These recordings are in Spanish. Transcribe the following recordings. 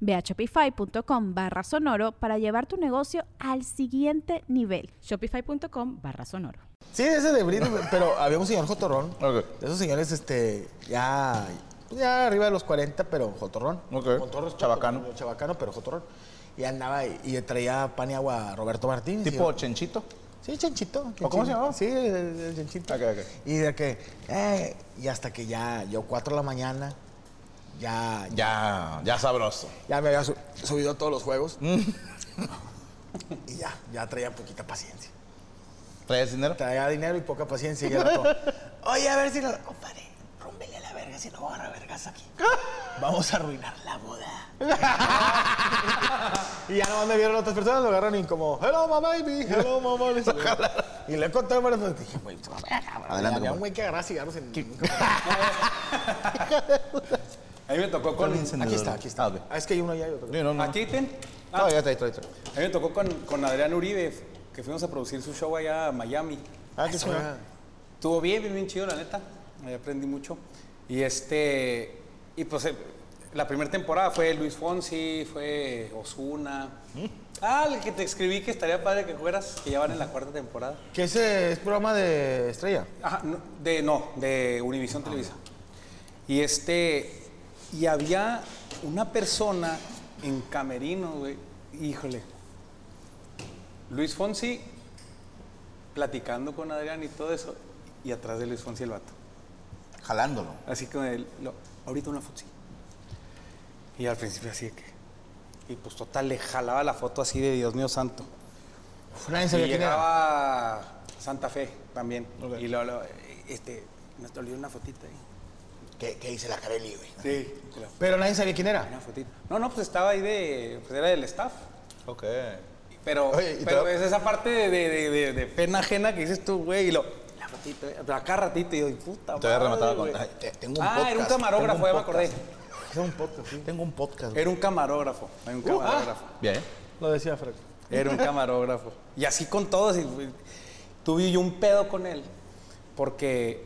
Ve a shopify.com barra sonoro para llevar tu negocio al siguiente nivel. Shopify.com barra sonoro. Sí, ese de Britney, pero había un señor jotorrón. De esos señores, este, ya, ya arriba de los 40, pero jotorrón. Ok. Con todo respeto, Chabacano. Chabacano, pero jotorrón. Y andaba y, y traía pan y agua a Roberto Martínez. Tipo Y- Chenchito. Sí, Chenchito. ¿O cómo se llamaba? Sí, el, el Chenchito. Ok, ok. Y de que, eh, y hasta que ya, yo 4 de la mañana, ya, ya, Ya, ya sabroso. ya me había su- subido a todos los juegos. y ya, ya traía poquita paciencia. ¿Traes dinero? Traía dinero y poca paciencia. Y todo, Oye, a ver si no. Compadre, rómbele a la verga si no va a vergas aquí. Vamos a arruinar la boda. y ya nomás me vieron otras personas, lo agarran y como, hello, my baby, hello, my baby. y le conté varias veces. Dije, güey, cabrón. Adelante, Había un güey que agarraba cigarros en. A mí me tocó con. Aquí está, aquí está. Ah. Ah, es que hay uno allá y otro. Sí, no, no. ¿Aquí ten? Ah, No, ya trae, trae, trae. A mí me tocó con, con Adrián Uribe, que fuimos a producir su show allá a Miami. Ah, qué chingada. Estuvo bien, bien, bien chido, la neta. Ahí aprendí mucho. Y este. Y pues eh, la primera temporada fue Luis Fonsi, fue Osuna. Ah, el que te escribí que estaría padre que fueras, que ya van en la cuarta temporada. Que ese es programa de estrella. Ajá, no, de, no, de Univisión Televisa. Y este, y había una persona en Camerino, güey, híjole. Luis Fonsi platicando con Adrián y todo eso, y atrás de Luis Fonsi el vato. Jalándolo. Así lo- ahorita una foto. sí. Y al principio así de que, y pues total, le jalaba la foto así de Dios mío santo. Nadie Y llegaba Santa Fe también. Ok. Y luego, este, me olvidó una fotita ahí. ¿Qué, qué dice la Carelli, güey? Sí. Pero nadie sabía quién era. Una fotita. No, no, pues estaba ahí de, pues era del staff. Ok. Pero, Oye, ¿y pero es esa parte de, de- de- pena ajena que dices tú, güey, y lo, la fotito, eh, pero acá ratito, y yo, puta Te había rematado con. güey. Ay, te- tengo un Ah, podcast. era un camarógrafo, ya me acordé. Es un podcast, sí. Tengo un podcast. güey. Era un camarógrafo, era un camarógrafo. Bien. Lo decía Fred. Era un camarógrafo. Y así con todos. y, güey, tuve yo un pedo con él. Porque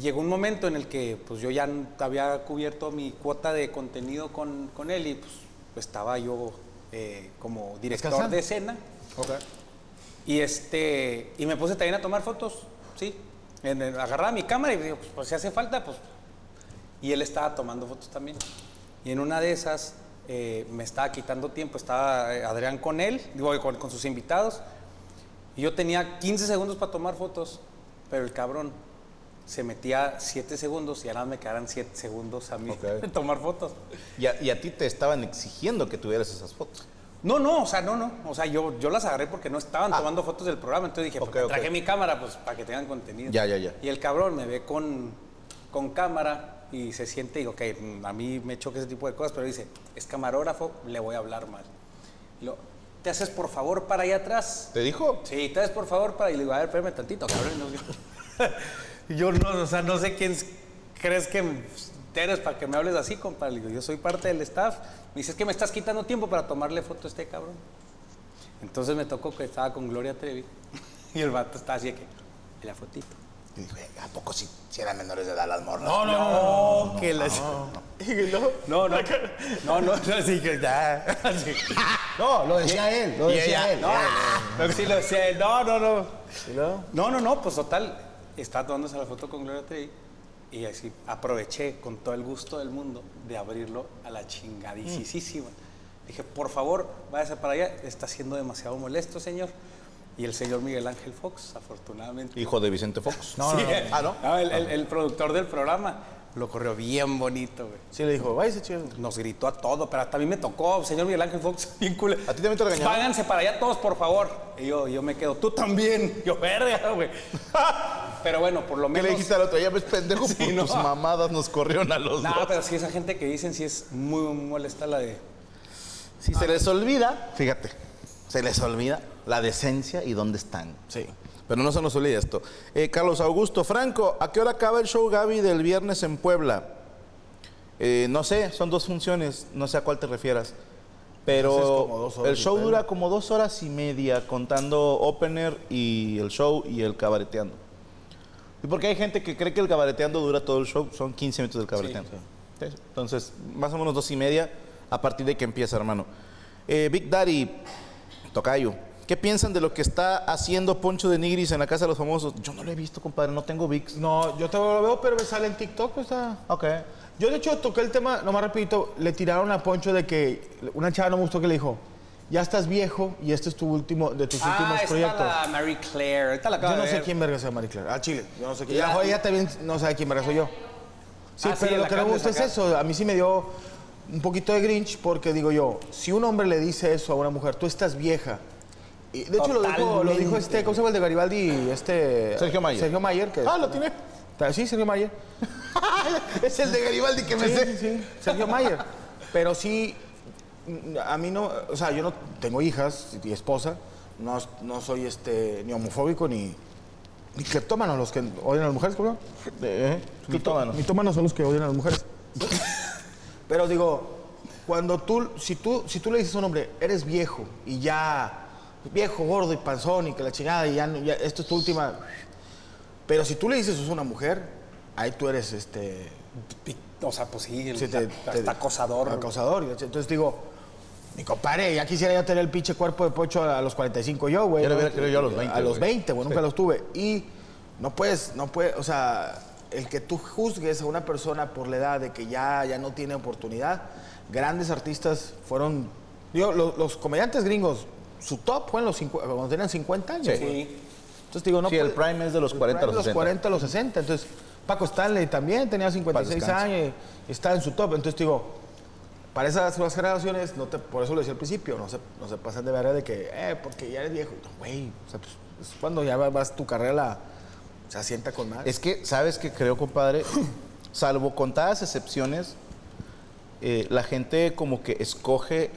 llegó un momento en el que pues, yo ya había cubierto mi cuota de contenido con, con él y pues, estaba yo eh, como director Descansando. de escena. Ok. Y, este, y me puse también a tomar fotos, sí. En el- agarraba mi cámara y digo, pues, pues, si hace falta, pues. Y él estaba tomando fotos también. Y en una de esas eh, me estaba quitando tiempo, estaba eh, Adrián con él, digo, con, con sus invitados. Y yo tenía 15 segundos para tomar fotos, pero el cabrón se metía 7 segundos y ahora me quedaran 7 segundos a mí Ok. de tomar fotos. Y a, y a ti te estaban exigiendo que tuvieras esas fotos. No, no, o sea, no, no. O sea, yo, yo las agarré porque no estaban Ah. tomando fotos del programa. Entonces dije, pues, traje mi cámara pues para que tengan contenido. Ya, ya, ya. Y el cabrón me ve con, con cámara y se siente y digo, ok, a mí me choca ese tipo de cosas, pero dice, es camarógrafo, le voy a hablar mal. Lo, ¿te haces por favor para allá atrás? ¿Te dijo? Sí, te haces por favor para... Y le digo, a ver, espérame tantito, cabrón. Y no- yo, no, o sea, no sé quién crees que eres para que me hables así, compadre. Le digo, yo soy parte del staff. Me dices que me estás quitando tiempo para tomarle foto a este cabrón. Entonces me tocó que estaba con Gloria Trevi y el vato estaba así de que, ¿y la fotito? Y dije, ¿a poco si, si eran menores de edad las morras? No, no, no, que las... Y luego, No, no, no, no, no, así que ya, así. No, lo decía él, lo decía él. no, no, sí lo sé, no, no, no. ¿Y luego? No, no, no, pues total, estaba tomándose la foto con Gloria Trevi y así aproveché con todo el gusto del mundo de abrirlo a la chingadísima. Dije, por favor, váyase para allá, está siendo demasiado molesto, señor. y el señor Miguel Ángel Fox, afortunadamente. Hijo de Vicente Fox. No, Sí, no, no. Ah, ¿no? el, el- el productor del programa lo corrió bien bonito, güey. Sí, le dijo, váyase chido. Nos gritó a todo, pero hasta a mí me tocó, señor Miguel Ángel Fox, bien cool. ¿A ti también te regañaron? Váyanse para allá todos, por favor. Y yo, yo me quedo, tú también. Yo, verga, güey. Pero bueno, por lo ¿Qué menos. le dijiste al otro? Ya ves, pendejo, Sí, por no. tus mamadas nos corrieron a los No, dos. pero sí, esa gente que dicen sí es muy, muy molesta la de. Si se les olvida, fíjate, se les olvida la decencia y dónde están. Sí. Pero no se nos olvide esto. Eh, Carlos Augusto, Franco, ¿a qué hora acaba el show Gaby del viernes en Puebla? Eh, no sé, son dos funciones, no sé a cuál te refieras. Pero Entonces, como dos horas el show dura como dos horas y media contando opener y el show y el cabareteando. Y porque hay gente que cree que el cabareteando dura todo el show, son 15 minutos del cabareteando. Sí, Entonces, más o menos dos y media a partir de que empieza, hermano. Eh, Big Daddy, Tocayo, ¿qué piensan de lo que está haciendo Poncho de Nigris en la Casa de los Famosos? Yo no lo he visto, compadre, no tengo VIX. No, yo te lo veo, pero me sale en TikTok, pues, está... Ok. Yo, de hecho, toqué el tema, nomás repito, le tiraron a Poncho de que una chava no me gustó que le dijo, ya estás viejo y este es tu último, de tus últimos ah, está proyectos. la Mary Claire. Ahorita la acabo Yo no de sé ver. quién verga sea Marie Claire. Ah, Chile. Yo no sé quién. Ya. Ya, ella también no sabe quién verga soy yo. Sí, Ah, pero lo que no me gusta es eso. A mí sí me dio un poquito de grinch porque digo yo, si un hombre le dice eso a una mujer, tú estás vieja. Y de hecho lo dijo, lo dijo este, ¿cómo se llama el de Garibaldi? Este, Sergio Mayer. Sergio Mayer. Que, Ah, lo tiene. Sí, Sergio Mayer. es el de Garibaldi que me Sí, sé. sí, sí, Sergio Mayer. Pero sí, a mí no, o sea, yo no tengo hijas y esposa, no, no soy este, ni homofóbico ni, ni cleptómano, los que odian a las mujeres, ¿cómo? Eh, mitómano. Mitómanos son los que odian a las mujeres. Pero digo, cuando tú, si tú, si tú le dices a un hombre, eres viejo y ya, viejo, gordo y panzón y que la chingada y ya, ya esto es tu última. Pero si tú le dices eso a una mujer, ahí tú eres este. O sea, pues sí, el, Sí, te- hasta te- acosador. Acosador. Entonces digo, mi compadre, ya quisiera yo tener el pinche cuerpo de pocho a los 45 yo, güey. Ya lo ¿no? hubiera querido yo a los 20, A los güey. 20, güey, nunca los tuve. Y no puedes, no puedes, o sea, el que tú juzgues a una persona por la edad de que ya, ya no tiene oportunidad, grandes artistas fueron, yo, lo- los, comediantes gringos, su top fue en los cincu- cuando tenían 50 años. Sí. güey. Entonces digo, no Sí, el puede- prime es de los el 40 a los de 60. 40 a los 60. Entonces, Paco Stanley también tenía 56 descanse. años y está en su top. Entonces digo, para esas nuevas generaciones, no te, por eso lo decía al principio, no se, no se pasan de verga de que, eh, porque ya eres viejo. No, Güey, o sea, pues, es cuando ya va- vas tu carrera, la- se asienta con más. Es que, ¿sabes qué creo, compadre? Salvo contadas excepciones, eh, la gente como que escoge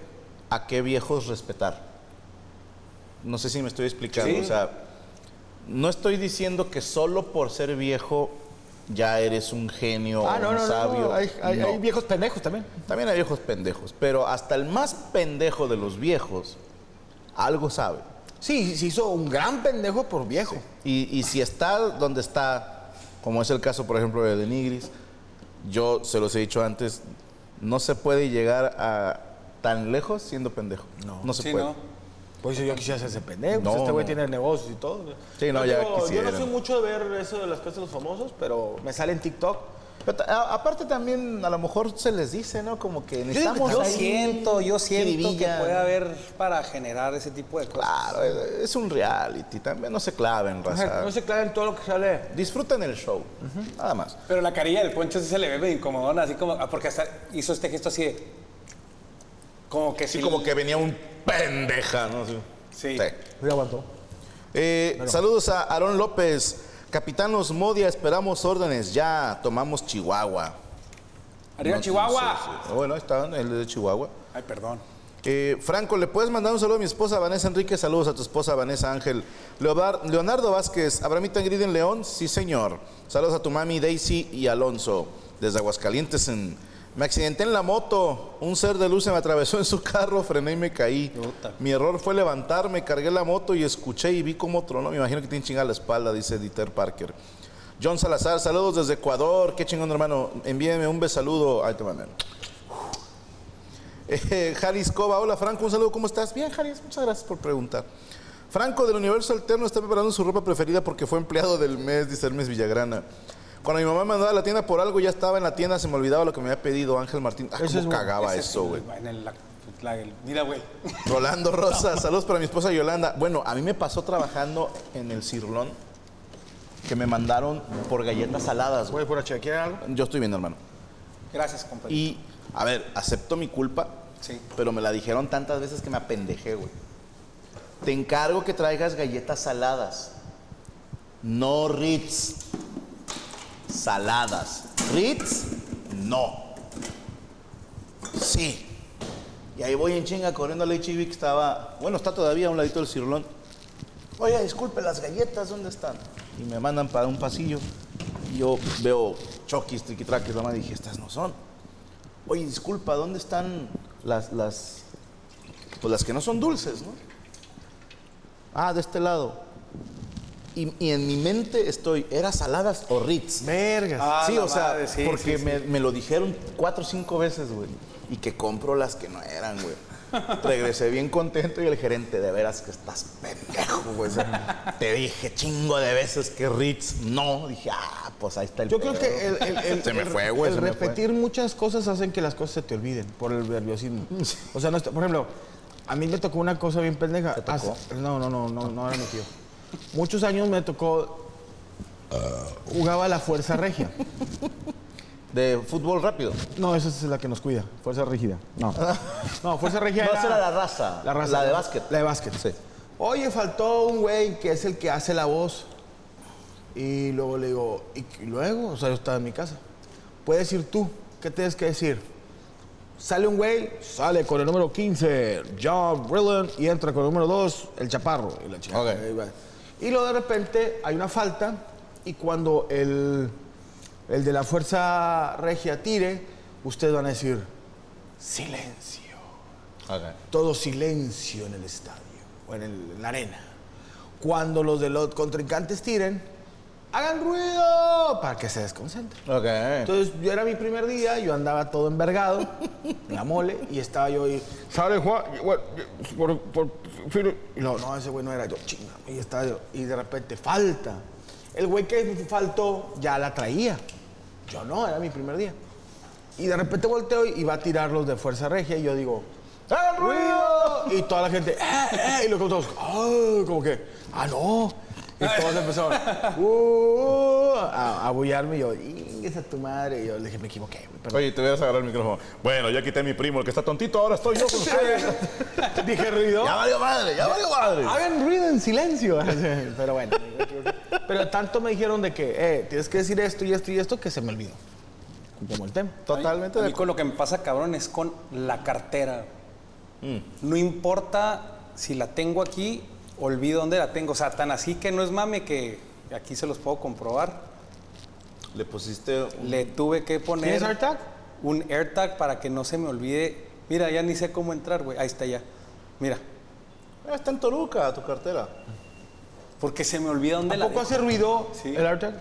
a qué viejos respetar. No sé si me estoy explicando. Sí. O sea, no estoy diciendo que solo por ser viejo ya eres un genio ah, o no, un no, no, sabio. no, Hay, hay- No. hay viejos pendejos también. También hay viejos pendejos, pero hasta el más pendejo de los viejos algo sabe. Sí, se hizo un gran pendejo por viejo. Y, y si está donde está, como es el caso, por ejemplo, de Denigris, yo se los he dicho antes, no se puede llegar a tan lejos siendo pendejo. No, no se Sí, puede. Pues yo quisiera ese pendejo. pues No, este güey no. tiene negocios y todo. Sí, no, Yo ya digo, Yo no soy mucho de ver eso de las cosas de los famosos, pero me sale en TikTok. Pero a- aparte también a lo mejor se les dice, ¿no? Como que necesitamos Yo ahí siento, yo siento que jiribilla. puede haber para generar ese tipo de cosas. Claro, es- es un reality, también no se claven, raza. No se claven todo lo que sale. Disfruten el show, nada más. Pero la carilla del poncho sí se le ve medio incomodona, así como, ah, porque hasta hizo este gesto así de, como que Sí, sí. como que venía un pendeja, ¿no? Sí. Sí. Mira, aguantó. Eh, Saludos a Aarón López. Capitán Osmodia, esperamos órdenes. Ya tomamos Chihuahua. Arriba No, Chihuahua. sí, sí. Bueno, ahí está, el de Chihuahua. Ay, perdón. Eh, Franco, ¿le puedes mandar un saludo a mi esposa Vanessa Enrique? Saludos a tu esposa Vanessa Ángel. Leonardo Vázquez, ¿Abramita Ingrid en León? Sí, señor. Saludos a tu mami Daisy y Alonso, desde Aguascalientes. En... Me accidenté en la moto. Un ser de luz se me atravesó en su carro, frené y me caí. Puta. Mi error fue levantarme, cargué la moto y escuché y vi cómo tronó. Me imagino que tiene chingada la espalda, dice Dieter Parker. John Salazar, saludos desde Ecuador. Qué chingón, hermano. Envíeme un besaludo. Ahí te mandan. Eh, hola Franco, un saludo, ¿cómo estás? Bien, Jaris, muchas gracias por preguntar. Franco del Universo Alterno está preparando su ropa preferida porque fue empleado del mes, dice Hermes Villagrana. Cuando mi mamá me mandaba a la tienda por algo, ya estaba en la tienda, se me olvidaba lo que me había pedido Ángel Martín. Ah, cómo es cagaba eso, güey. Mira, güey. Rolando Rosa, saludos para mi esposa Yolanda. Bueno, a mí me pasó trabajando en el Cirlón que me mandaron por galletas saladas, güey. Por chequear algo. Yo estoy bien, hermano. Gracias, compadre. Y, a ver, acepto mi culpa, Sí. pero me la dijeron tantas veces que me apendejé, güey. Te encargo que traigas galletas saladas. No Ritz. Saladas. Ritz, no. Sí. Y ahí voy en chinga corriendo al HEB que estaba, bueno, está todavía a un ladito del cirlón. Oye, disculpe, las galletas, ¿dónde están? Y me mandan para un pasillo. Y yo veo chokis, triquitraques, nomás dije, estas no son. Oye, disculpa, ¿dónde están las, las, pues las que no son dulces, no? Ah, de este lado. Y, y en mi mente estoy, ¿era saladas o Ritz? Vergas. Ah, sí, o sea, madre, sí, porque sí, sí. Me, me lo dijeron cuatro o cinco veces, güey. Y que compro las que no eran, güey. Regresé bien contento y el gerente, de veras que estás pendejo, güey. Te dije chingo de veces que Ritz no. Dije, ah, pues ahí está el Yo creo que el, el- el- Se me fue, güey, el se me fue. repetir muchas cosas hacen que las cosas se te olviden por el nerviosismo. O sea, no está- por ejemplo, a mí me tocó una cosa bien pendeja. ¿Te tocó? Hace- no, no, no, no, no era mi tío. Muchos años me tocó. jugaba la Fuerza Regia. De fútbol rápido. No, esa es la que nos cuida. Fuerza Rígida. No. No, Fuerza Regia No, era. era la raza. La raza. La de básquet. La de básquet. Sí. Oye, faltó un güey que es el que hace la voz. Y luego le digo, ¿y luego? O sea, yo estaba en mi casa. Puedes ir tú. ¿Qué tienes que decir? Sale un güey, sale con el número 15, John Brillan, y entra con el número 2, el Chaparro. Y, la chica, Ok. Y luego de repente hay una falta, y cuando el, el de la Fuerza Regia tire, ustedes van a decir, silencio todo silencio en el estadio o en, el- en la arena. Cuando los de los contrincantes tiren, hagan ruido para que se desconcentren. Ok. Entonces, yo era mi primer día, yo andaba todo envergado, en la mole, y estaba yo y sale Juan, por, por- y no, no, ese güey no era yo, chinga, y estaba yo, y de repente falta. El güey que faltó ya la traía. Yo no, era mi primer día. Y de repente volteo y va a tirar los de Fuerza Regia y yo digo, ¡hagan ruido! Y toda la gente, ¡eh, eh! Y luego todos, ¡ah! Como que, ¡ah, no! Y todos empezaron "Uh", a, a bullarme y yo, ¡ingues a tu madre! Y yo le dije, me equivoqué, perdón. Oye, te voy a agarrar el micrófono. Bueno, ya quité a mi primo, el que está tontito, ahora estoy yo con ustedes. Dije ruido. ya valió madre, ya valió madre. Hagan ruido en silencio. Pero bueno. Pero tanto me dijeron de que, eh, tienes que decir esto y esto y esto que se me olvidó. Como el tema. Totalmente A de mí con lo que me pasa, cabrón, es con la cartera. No importa si la tengo aquí, olvido dónde la tengo. O sea, tan así que no es mame que aquí se los puedo comprobar. Le pusiste un... Le tuve que poner ¿Tienes AirTag? un AirTag para que no se me olvide. Mira, ya ni sé cómo entrar, güey. Ahí está ya. Mira, Ah, Está en Toluca, tu cartera. porque se me olvida dónde la ¿A poco dejo. hace ruido Sí. el AirTag?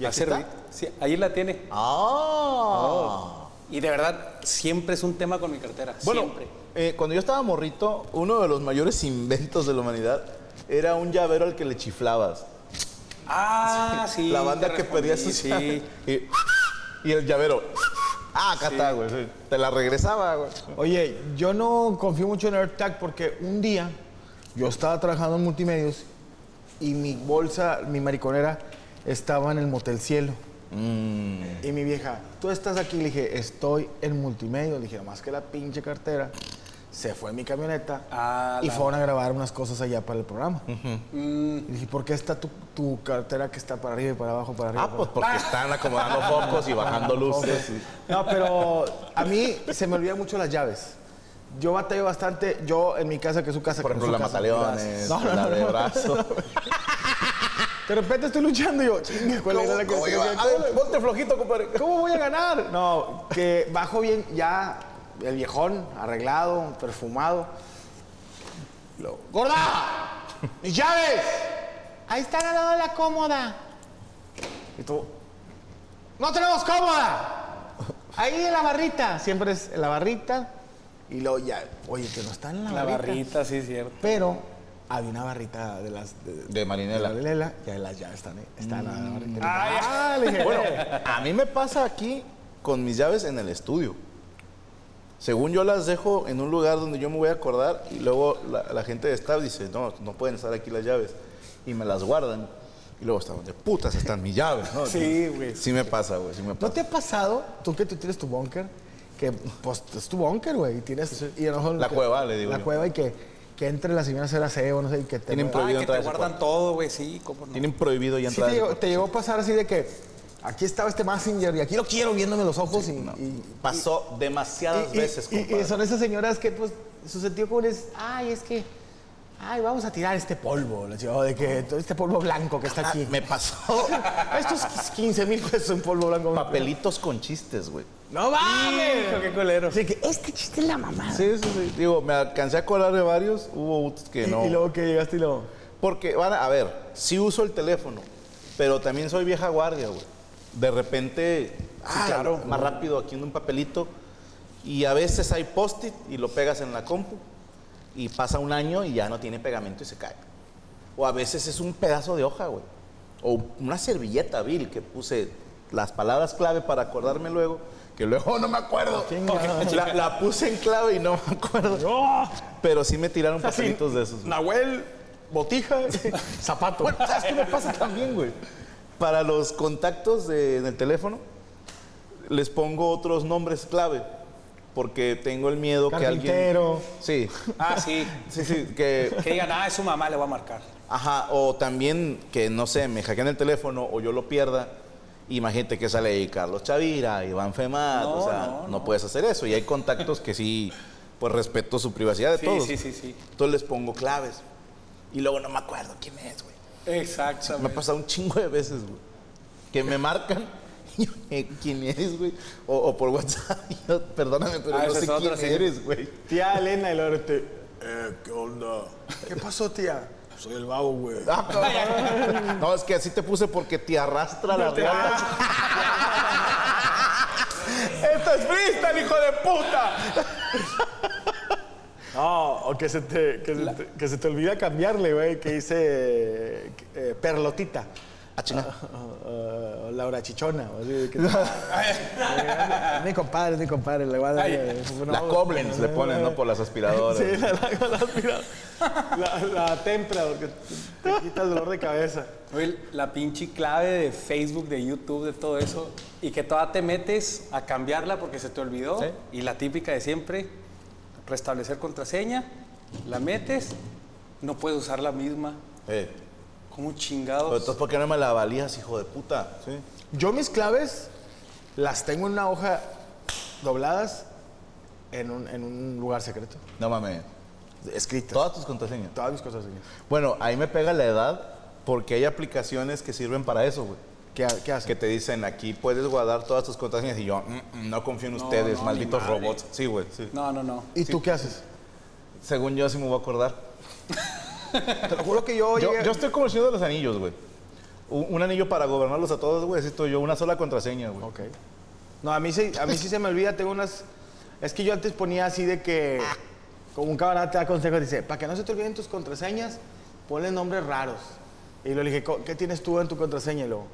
¿Y Hace ruido. Sí, ahí la tiene. Ah. Y de verdad, siempre es un tema con mi cartera. Bueno, siempre. eh, cuando yo estaba morrito, uno de los mayores inventos de la humanidad era un llavero al que le chiflabas. Ah, sí. la banda que pedía Sí. y, y el llavero. Ah, acá está, güey. sí. Te la regresaba, güey. Oye, yo no confío mucho en AirTag porque un día yo estaba trabajando en multimedios y mi bolsa, mi mariconera, estaba en el Motel Cielo. Y mi vieja, tú estás aquí, le dije, estoy en multimedia. Le dije, más que la pinche cartera. Se fue en mi camioneta Ah, y la- fueron a grabar unas cosas allá para el programa. Mm, Y dije, ¿por qué está tu, tu cartera que está para arriba y para abajo, para arriba? Ah, para pues porque están acomodando focos y bajando luces. y- No, pero a mí se me olvidan mucho las llaves. Yo batallo bastante, yo en mi casa, que es su casa. Por ejemplo, la mataleones, No, no, la no, de no. brazo. De repente estoy luchando y yo, chinga, ¿cuál era la que flojito, compadre. ¿Cómo voy a ganar? No, que bajo bien ya el viejón, arreglado, perfumado. Lo, ¡Gorda! ¡Mis llaves! Ahí están al lado de la cómoda. Y tú, ¡no tenemos cómoda! Ahí en la barrita. Siempre es en la barrita. Y luego ya, oye, que no está en la, La barrita. barrita, sí, cierto. Pero había una barrita de las... De, De Marinela. de Marinela, ya las llaves están, ahí. están en la barrita. Ay. Ah, le dije, Bueno, a mí me pasa aquí con mis llaves en el estudio. Según yo las dejo en un lugar donde yo me voy a acordar y luego la, la gente de staff dice, no, no pueden estar aquí las llaves. Y me las guardan. Y luego está, ¿dónde putas están mis llaves? ¿no? Sí, güey. Sí me pasa, güey, sí me ¿No te ha pasado, tú que tú tienes tu búnker, que pues es tu búnker, güey, y tienes... Y a lo mejor La que- cueva, le digo La yo. cueva y que, que entre la señora a hacer aseo, no sé, y que te... Tienen Sí, prohibido Ah, que te guardan todo, güey, sí, cómo no. Tienen prohibido ya entrar. llegó, cuarto. te llegó a pasar así de que aquí estaba este Messenger y aquí lo quiero viéndome los ojos y... y- Pasó demasiadas y- veces, y- son esas señoras que, pues, su sentido común es, ay, es que, ay, vamos a tirar este polvo, la chica, o de que todo este polvo blanco que está Ah, aquí. me pasó Estos 15 mil pesos en polvo blanco. papelitos con chistes, güey. ¡No mames! Hijo, qué culero. Así que este chiste es la mamada. Sí, sí, sí. Digo, me alcancé a acordar de varios, hubo otros que Y, no. y luego que llegaste y luego... Porque, van a, a ver, sí uso el teléfono, pero también soy vieja guardia, güey. De repente, ah, claro. más rápido aquí en un papelito. Y a veces hay post-it y lo pegas en la compu. Y pasa un año y ya no tiene pegamento y se cae. O a veces es un pedazo de hoja, güey. O una servilleta, Bill, que puse las palabras clave para acordarme luego, que luego no me acuerdo. La, la puse en clave y no me acuerdo. Pero sí me tiraron papelitos de esos. güey. Nahuel, botija, zapato. Bueno, ¿sabes qué me pasa también, güey? Para los contactos de- en el teléfono, les pongo otros nombres clave. Porque tengo el miedo que alguien. Sí, Ah, sí. sí, sí. Que, Que digan, ah, es su mamá, le voy a marcar. ajá, o también que, no sé, me hackean el teléfono o yo lo pierda. Imagínate que sale ahí Carlos Chavira, Iván Femat, No, o sea, no, no, puedes hacer eso. Y hay contactos que sí, pues respeto su privacidad de Sí, todos. sí, sí, sí. Entonces les pongo claves. Y luego no me acuerdo quién es, güey. Exacto. Me ha pasado un chingo de veces, güey. Que me marcan. y yo, eh, ¿Quién eres, güey? O, o por WhatsApp. yo, perdóname, pero Ah, no sé otra, quién sí. eres, güey. Tía Elena y luego te... Eh, ¿qué onda? ¿Qué pasó, tía? Soy el babo, güey. Ah, no, es que así te puse porque te arrastra la riata. ¡Esto es freestyle, hijo de puta! No, o que se te, que se te, que se te olvida cambiarle, güey, que dice eh, perlotita. Ah, chinga. Laura Chichona. o así, que- mi compadre, mi compadre. Le va a dar, Ay, no, La Koblenz le ponen, ¿no? Por las aspiradoras. Sí, la, la, la, aspira- la, la tempra, porque te quita el dolor de cabeza. Oye, la pinche clave de Facebook, de YouTube, de todo eso, y que todavía te metes a cambiarla porque se te olvidó, Sí. y la típica de siempre, restablecer contraseña, la metes, no puedes usar la misma. Eh, ¿Cómo pero chingados? entonces, ¿por qué no me la valías, hijo de puta? Sí. Yo mis claves las tengo en una hoja dobladas en un, en un lugar secreto. No mames. Escritas. Todas tus contraseñas. Todas mis señor. Bueno, ahí me pega la edad porque hay aplicaciones que sirven para eso, güey. ¿Qué, qué? Que te dicen aquí puedes guardar todas tus contraseñas y yo "Mm, mm, no confío en ustedes, no, malditos robots. Sí, güey, sí. No, no, no. ¿Y tú qué haces? Según yo sí me voy a acordar. Te lo juro que yo, Yo, llegué- yo estoy como el señor de los anillos, güey. Un, un anillo para gobernarlos a todos, güey. Necesito yo una sola contraseña, güey. Ok. No, a mí, sí, a mí sí se me olvida, tengo unas... Es que yo antes ponía así de que... Como un camarada te da consejos, dice, para que no se te olviden tus contraseñas, ponle nombres raros. Y le dije, "Co- ¿qué tienes tú en tu contraseña? Y luego,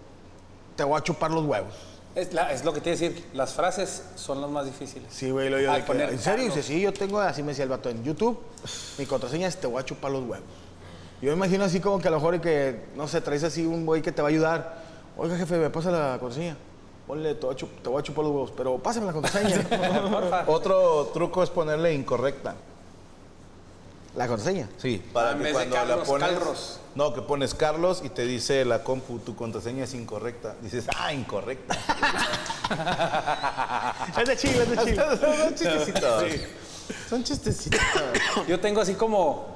te voy a chupar los huevos. Es, la- es lo que te iba a decir, las frases son las más difíciles. Sí, güey, lo yo de que, poner ¿En serio? Dice, sí, yo tengo, así me decía el vato, en YouTube, mi contraseña es te voy a chupar los huevos. Yo me imagino así como que a lo mejor que, no sé, traes así un güey que te va a ayudar. Oiga, jefe, me pasa la contraseña. Ponle, te voy a, chup- te voy a chupar los huevos, pero pásame la contraseña. Otro truco es ponerle incorrecta. la contraseña. Sí, para en que vez de cuando la Carlos, pones. Carlos. No, que pones Carlos y te dice la compu, tu contraseña es incorrecta. Dices, ah, incorrecta. Es de Chile, es de Chile. Son chistecitos. Son chistecitos. Yo tengo así como,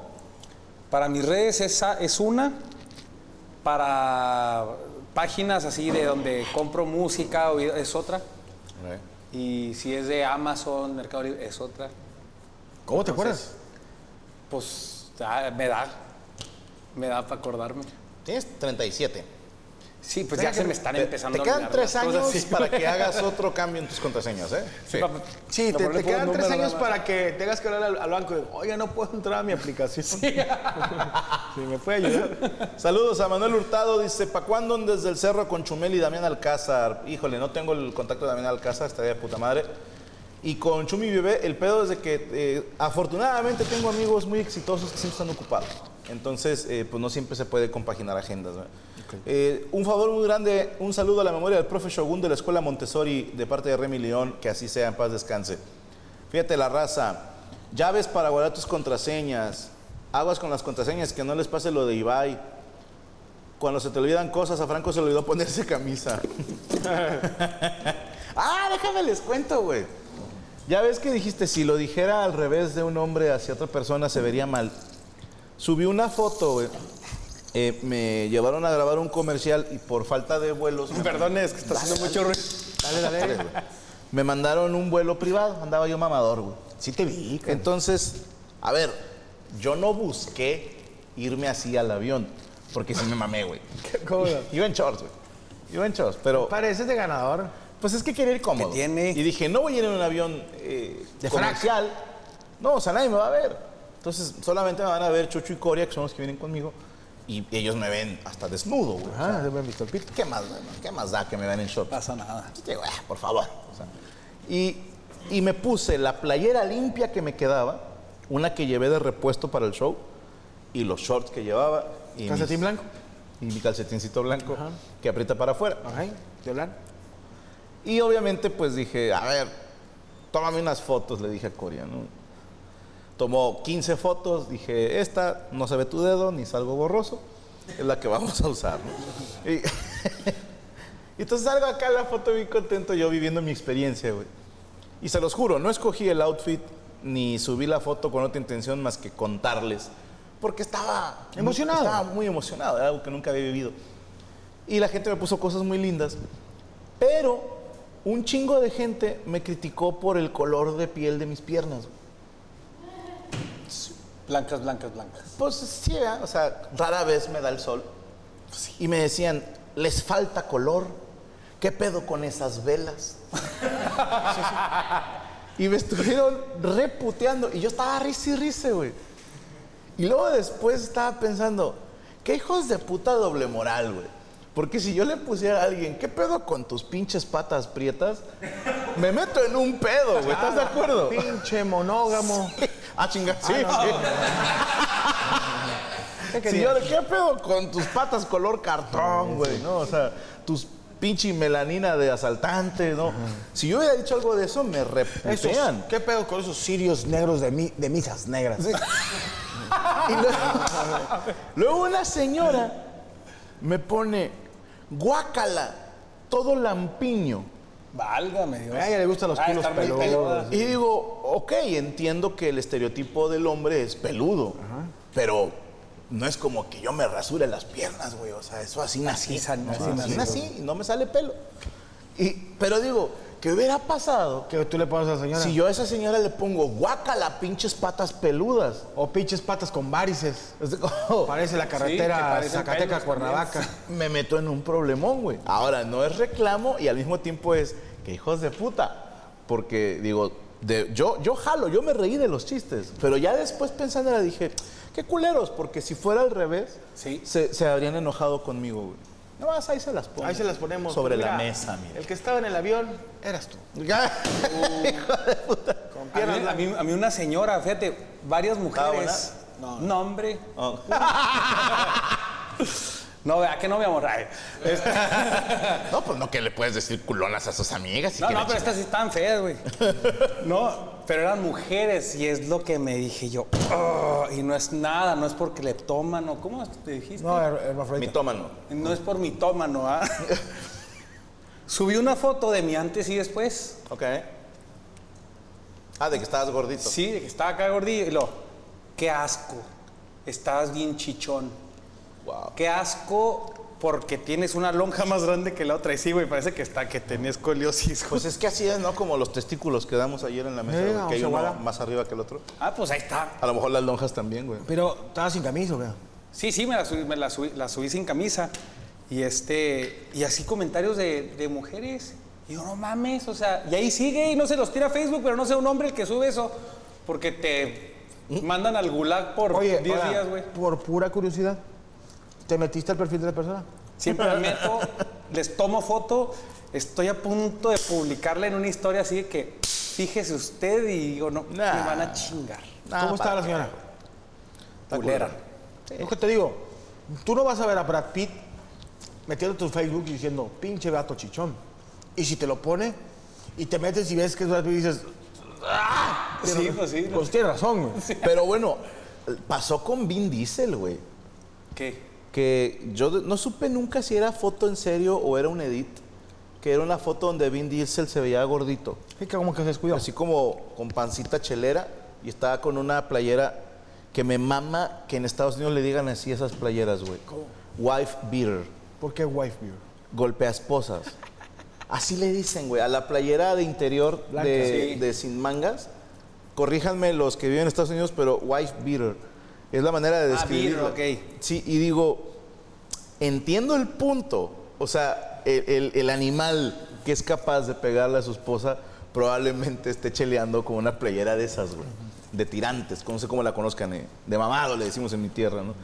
para mis redes esa es una, para páginas así de donde compro música es otra, y si es de Amazon, Mercado Libre, es otra. ¿Cómo te acuerdas? Pues ah, me da, me da para acordarme. Tienes 37. Sí, pues ya se me están Te- empezando Te a quedan tres años para que hagas otro cambio en tus contraseñas, ¿eh? Sí, Sí, pa te, te quedan tres años para que tengas que hablar al, al banco. y, Oiga, no puedo entrar a mi aplicación. Sí. me puede ayudar. Saludos a Manuel Hurtado, dice, ¿pa' cuándo desde el cerro con Chumel y Damián Alcázar? Híjole, no tengo el contacto de Damián Alcázar, estaría de puta madre. Y con Chumi Bebé, el pedo es de que eh, afortunadamente tengo amigos muy exitosos que siempre están ocupados. Entonces, eh, pues no siempre se puede compaginar agendas. Eh, un favor muy grande, un saludo a la memoria del profe Shogun de la Escuela Montessori de parte de Remy León, que así sea, en paz descanse. Fíjate la raza, llaves para guardar tus contraseñas, aguas con las contraseñas, que no les pase lo de Ibai. Cuando se te olvidan cosas, a Franco se le olvidó ponerse camisa. ah, déjame les cuento, güey. Ya ves que dijiste, si lo dijera al revés de un hombre hacia otra persona se vería mal. Subí una foto, güey. Eh, me llevaron a grabar un comercial y por falta de vuelos... me- Perdón, es que está haciendo mucho ruido. Dale, dale. Me mandaron un vuelo privado, andaba yo mamador, güey. Sí te vi, cara. Entonces, a ver, yo no busqué irme así al avión, porque sí me mamé, güey. ¿Cómo? Iba en shorts, güey. Iba en shorts, pero Pareces de ganador. pues es que quería ir cómodo. ¿Qué tiene? Y dije, no voy a ir en un avión eh, De frac. comercial. No, o sea, nadie me va a ver. Entonces, solamente me van a ver Chucho y Coria, que son los que vienen conmigo, y ellos me ven hasta desnudo, güey. O sea, se me han visto el pito. ¿Qué más, ¿Qué más da que me vean en shorts? pasa nada. Yo digo, "Ah, por favor. O sea, y, y me puse la playera limpia que me quedaba, una que llevé de repuesto para el show, y los shorts que llevaba. Y ¿Calcetín mis- blanco? Y mi calcetincito blanco que aprieta para afuera. Ajá. ¿De hablar? Y obviamente, pues dije, a ver, tómame unas fotos, le dije a Coria, ¿no? Tomó 15 fotos, dije, esta no se ve tu dedo, ni salgo borroso, es la que vamos a usar, ¿no? Y, entonces salgo acá en la foto bien contento, yo viviendo mi experiencia, güey. Y se los juro, no escogí el outfit, ni subí la foto con otra intención más que contarles, porque estaba... Emocionado. Estaba muy emocionado, era algo que nunca había vivido. Y la gente me puso cosas muy lindas, pero un chingo de gente me criticó por el color de piel de mis piernas. güey. Blancas, blancas, blancas. Pues sí, ¿verdad? o sea, rara vez me da el sol. Y me decían, les falta color. ¿Qué pedo con esas velas? Sí, sí. Y me estuvieron reputeando. Y yo estaba risa y risa, güey. Y luego después estaba pensando, qué hijos de puta doble moral, güey. Porque si yo le pusiera a alguien, ¿qué pedo con tus pinches patas prietas? Me meto en un pedo, güey. ¿Estás de acuerdo? Pinche monógamo. Ah, chinga, sí. ¿Qué Sí, yo, ¿qué pedo con tus patas color cartón, güey? ¿No? O sea, tus pinche melanina de asaltante, ¿no? Si yo hubiera dicho algo de eso, me reputean. ¿Qué pedo con esos sirios negros de, mi- de misas negras? Y luego, luego una señora me pone, guácala, todo lampiño. Válgame Dios. A ella le gustan los Ah, culos peludos. Y digo, ok, entiendo que el estereotipo del hombre es peludo, pero no es como que yo me rasure las piernas, güey. O sea, eso así nací. Así así así nací. nací y no me sale pelo. Y, pero digo, ¿qué hubiera pasado Que tú le pones a la señora. si yo a esa señora le pongo guácala, pinches patas peludas? O pinches patas con varices. Como- Parece la carretera parecen pelos Zacateca-Cuernavaca. me meto en un problemón, güey. Ahora, no es reclamo y al mismo tiempo es que hijos de puta. Porque, digo, de- yo, yo jalo, yo me reí de los chistes. Pero ya después pensando, dije, qué culeros, porque si fuera al revés, Sí. se, se habrían enojado conmigo, güey. No más, ahí se las pongo. Ahí se las ponemos. Sobre Mira, la mesa, mira. El que estaba en el avión eras tú. Con A piernas mí, a, mí, a mí una señora, fíjate, varias mujeres. No. No, hombre. Oh. No, vea que no, mi amor. Ay, este- No, pues no que le puedes decir culonas a sus amigas. y No, no, pero estas sí estaban feas, güey. No, pero eran mujeres y es lo que me dije yo. "Oh", y no es nada, no es porque le toman o ¿cómo te dijiste? No, hermafrodita. Mitómano. No es por mi tómano, ¿ah? Subí una foto de mi antes y después. Ok. Ah, de que estabas gordito. Sí, de que estaba acá gordillo. Y lo, qué asco. Estabas bien chichón. Wow. Qué asco porque tienes una lonja más grande que la otra. Y sí, güey, parece que está, que tenía escoliosis. güey. Pues es que así es, ¿no? Como los testículos que damos ayer en la mesa, Eh, güey, que hay uno más arriba que el otro. Ah, pues ahí está. A lo mejor las lonjas también, güey. Pero estaba sin camisa, ¿o qué? Sí, sí, me la subí, me la subí, la subí sin camisa. Y este, y así comentarios de, de mujeres. Y yo, no mames, o sea, y ahí sigue y no se los tira a Facebook, pero no sea un hombre el que sube eso. Porque te mandan al gulag por Oye, 10 ahora, días, güey. por pura curiosidad, ¿te metiste al perfil de la persona? Siempre me meto, les tomo foto, estoy a punto de publicarla en una historia así de que fíjese usted y digo, no, Nah. me van a chingar. Nah, ¿Cómo está la señora? Culera. Lo que te digo, tú no vas a ver a Brad Pitt metiendo tu Facebook y diciendo, pinche gato chichón. Y si te lo pone y te metes y ves que es Brad Pitt y dices, ¡ah! Sí, pues sí. Pues tienes razón, güey. Pero bueno, pasó con Vin Diesel, güey. ¿Qué? Que yo no supe nunca si era foto en serio o era un edit. Que era una foto donde Vin Diesel se veía gordito. Sí, que como que se descuidó. Así como con pancita chelera y estaba con una playera que me mama que en Estados Unidos le digan así esas playeras, güey. Wife beater, ¿Por qué wife beer? golpea esposas. Así le dicen, güey, a la playera de interior Blanca, de, sí. de sin mangas. Corríjanme los que viven en Estados Unidos, pero wife beater es la manera de Ah, describirlo. beater, ok. Sí, y digo, entiendo el punto. O sea, el, el- el animal que es capaz de pegarle a su esposa probablemente esté cheleando con una playera de esas, güey. De tirantes, no sé cómo la conozcan, eh, de mamado le decimos en mi tierra, ¿no?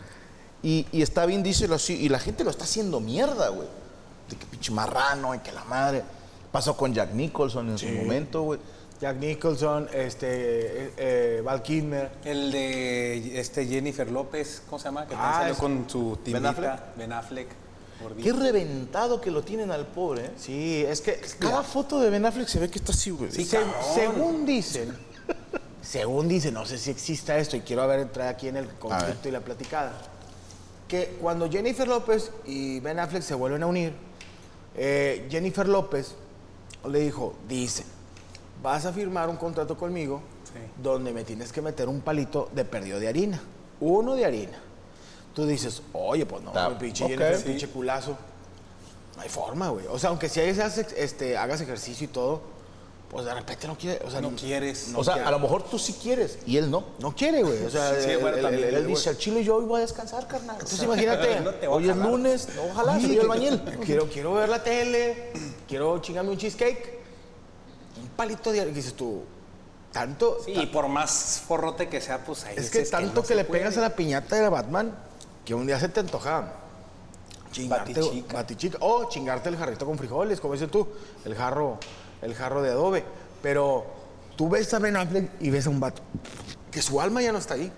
Y, y está bien, díselo así, y la gente lo está haciendo mierda, güey. De que pinche marrano y que la madre. Pasó con Jack Nicholson en su momento, güey. Jack Nicholson, este, eh, eh, Val Kilmer. El de este Jennifer López, ¿cómo se llama? Que Ah, salió con su. Affleck? Ben Affleck. Qué reventado que lo tienen al pobre, ¿eh? Sí, es que Cada foto de Ben Affleck se ve que está así, güey. Sí, Se- cabrón. según dicen, según dicen, no sé si exista esto y quiero haber entrar aquí en el conflicto y la platicada, que cuando Jennifer López y Ben Affleck se vuelven a unir, eh, Jennifer López le dijo, dice, vas a firmar un contrato conmigo Sí. donde me tienes que meter un palito de perdido de harina, uno de harina. Tú dices, oye, pues no, güey, pinche ok. Jennifer, Sí. pinche culazo. No hay forma, güey. O sea, aunque si hagas, este, hagas ejercicio y todo, pues de repente no quiere. O sea, No quieres. no o sea, quiere. a lo mejor tú sí quieres y él no. No quiere, güey. O sea, Sí, él, bueno, él- también, él- él dice al chile yo hoy voy a descansar, carnal. Entonces imagínate. No te voy a Hoy es jalar. lunes, ojalá, Sí, soy el bañil. Quiero, quiero ver la tele, quiero chingarme un cheesecake. Un palito de dices tú, tanto. Sí, y por más forrote que sea, pues ahí Es que tanto que, le pegas a la piñata de la Batman que un día se te antoja chingarte, Batichica. batichica, o chingarte el jarrito con frijoles, como dices tú, el jarro, el jarro de adobe. Pero tú ves a Ben Affleck y ves a un vato que su alma ya no está ahí.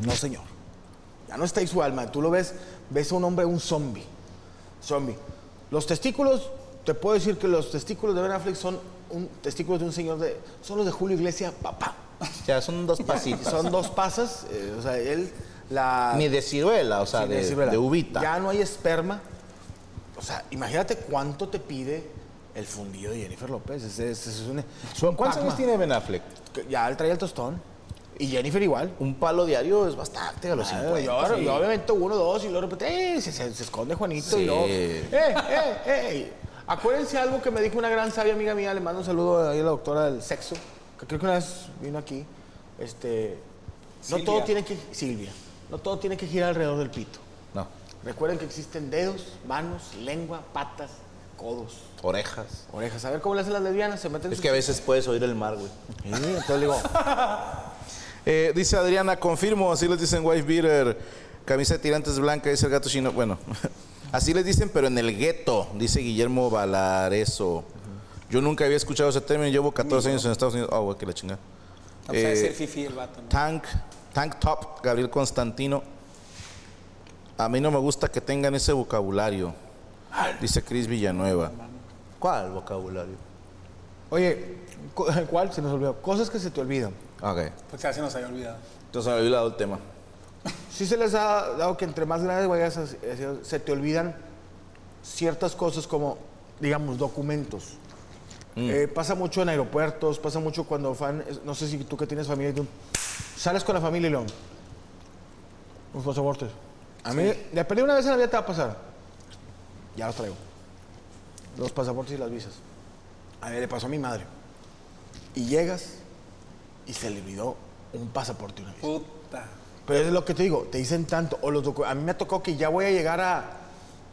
No, señor. Ya no está ahí su alma. Tú lo ves, ves a un hombre, un zombie. Zombie. Los testículos, te puedo decir que los testículos de Ben Affleck son un testículos de un señor de. Son los de Julio Iglesias, papá. Ya son dos pasitos. Son dos pasas, eh, o sea, él la... Ni de ciruela, o sea, Sí, de, ciruela. de uvita. Ya no hay esperma. O sea, imagínate cuánto te pide el fundido de Jennifer López. Ese- ese es un- ¿Cuántos Pac-Man. años tiene Ben Affleck? Ya él traía el tostón. Y Jennifer igual. Un palo diario es bastante a los Ah, 50. yo, sí. yo obviamente uno, dos, y luego de repente, eh, se, se- se esconde Juanito Sí. y luego, eh, eh, eh. Acuérdense algo que me dijo una gran sabia amiga mía, le mando un saludo a la doctora del sexo, que creo que una vez vino aquí. Este, no todo tiene que, Silvia, no todo tiene que girar alrededor del pito. No, Recuerden que existen dedos, manos, lengua, patas, codos, orejas. orejas. A ver cómo le hacen las lesbianas, se meten Es sus- que a veces puedes oír el mar, güey. Sí, entonces le digo, Eh, dice Adriana, confirmo, así les dicen wife beater, camisa de tirantes blanca, dice el gato chino. Bueno, así les dicen, pero en el gueto, dice Guillermo Valareso. Yo nunca había escuchado ese término, llevo 14 años en Estados Unidos. Ah, güey, que la chingada. A pesar de Eh, ser fifi el vato. ¿no? Tank, Tank Top, Gabriel Constantino. A mí no me gusta que tengan ese vocabulario, dice Cris Villanueva. ¿Cuál vocabulario? oye, cu- ¿cuál? Se nos olvidó. Cosas que se te olvidan. Ok, Pues ya se nos había olvidado. entonces me había olvidado el tema. Sí se les ha dado que entre más grandes vayas, se te olvidan ciertas cosas como, digamos, documentos. Eh, pasa mucho en aeropuertos, pasa mucho cuando fan, no sé si tú que tienes familia, y tú sales con la familia y lo, los pasaportes. A mí, de perdí una vez en la vida te va a pasar. Ya los traigo. Los pasaportes y las visas. A mí le pasó a mi madre. Y llegas y se le olvidó un pasaporte y una visa. Puta. Pero es lo que te digo, te dicen tanto. O los a mí me tocó que ya voy a llegar a.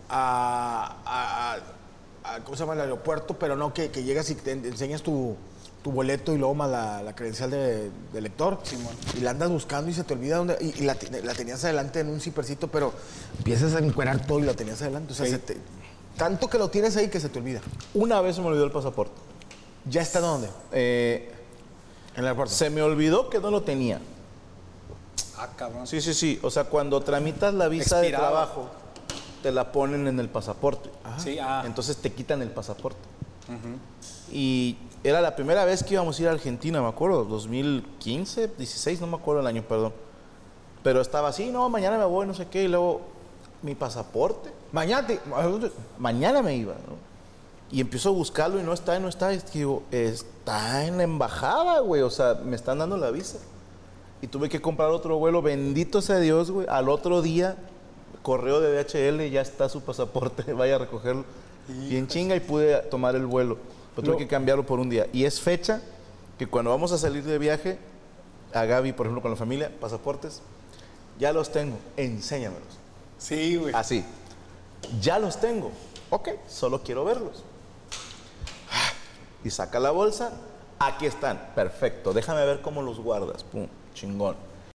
a, a- ¿Cómo se llama? El aeropuerto, pero no que, que llegas y te en- enseñas tu, tu boleto y luego más la, la credencial de, de lector. Y la andas buscando y se te olvida dónde. Y, y la, te- la tenías adelante en un cipercito, pero empiezas a encuerar todo y la tenías adelante. O sea, se te- tanto que lo tienes ahí que se te olvida. Una vez se me olvidó el pasaporte. ¿Ya está dónde? Eh, En el aeropuerto. se me olvidó que no lo tenía. Ah, cabrón. Sí, sí, sí. O sea, cuando tramitas la visa de trabajo, te la ponen en el pasaporte. Sí, ah. Entonces te quitan el pasaporte. Y era la primera vez que íbamos a ir a Argentina, me acuerdo, 2015, 16, no me acuerdo el año, perdón. Pero estaba así, no, mañana me voy, no sé qué, y luego mi pasaporte, Mañana te- mañana me iba, ¿no? Y empiezo a buscarlo y no está, y no está, y digo, está en la embajada, güey, o sea, me están dando la visa. Y tuve que comprar otro vuelo, bendito sea Dios, güey, al otro día, correo de DHL, ya está su pasaporte, vaya a recogerlo. Y en chinga y pude tomar el vuelo. Pero tuve Lo- que cambiarlo por un día. Y es fecha que cuando vamos a salir de viaje, a Gaby, por ejemplo, con la familia, pasaportes, ya los tengo, enséñamelos. Sí, güey. Así. Ya los tengo. Ok, solo quiero verlos. Y saca la bolsa. Aquí están. Perfecto. Déjame ver cómo los guardas. Pum, chingón.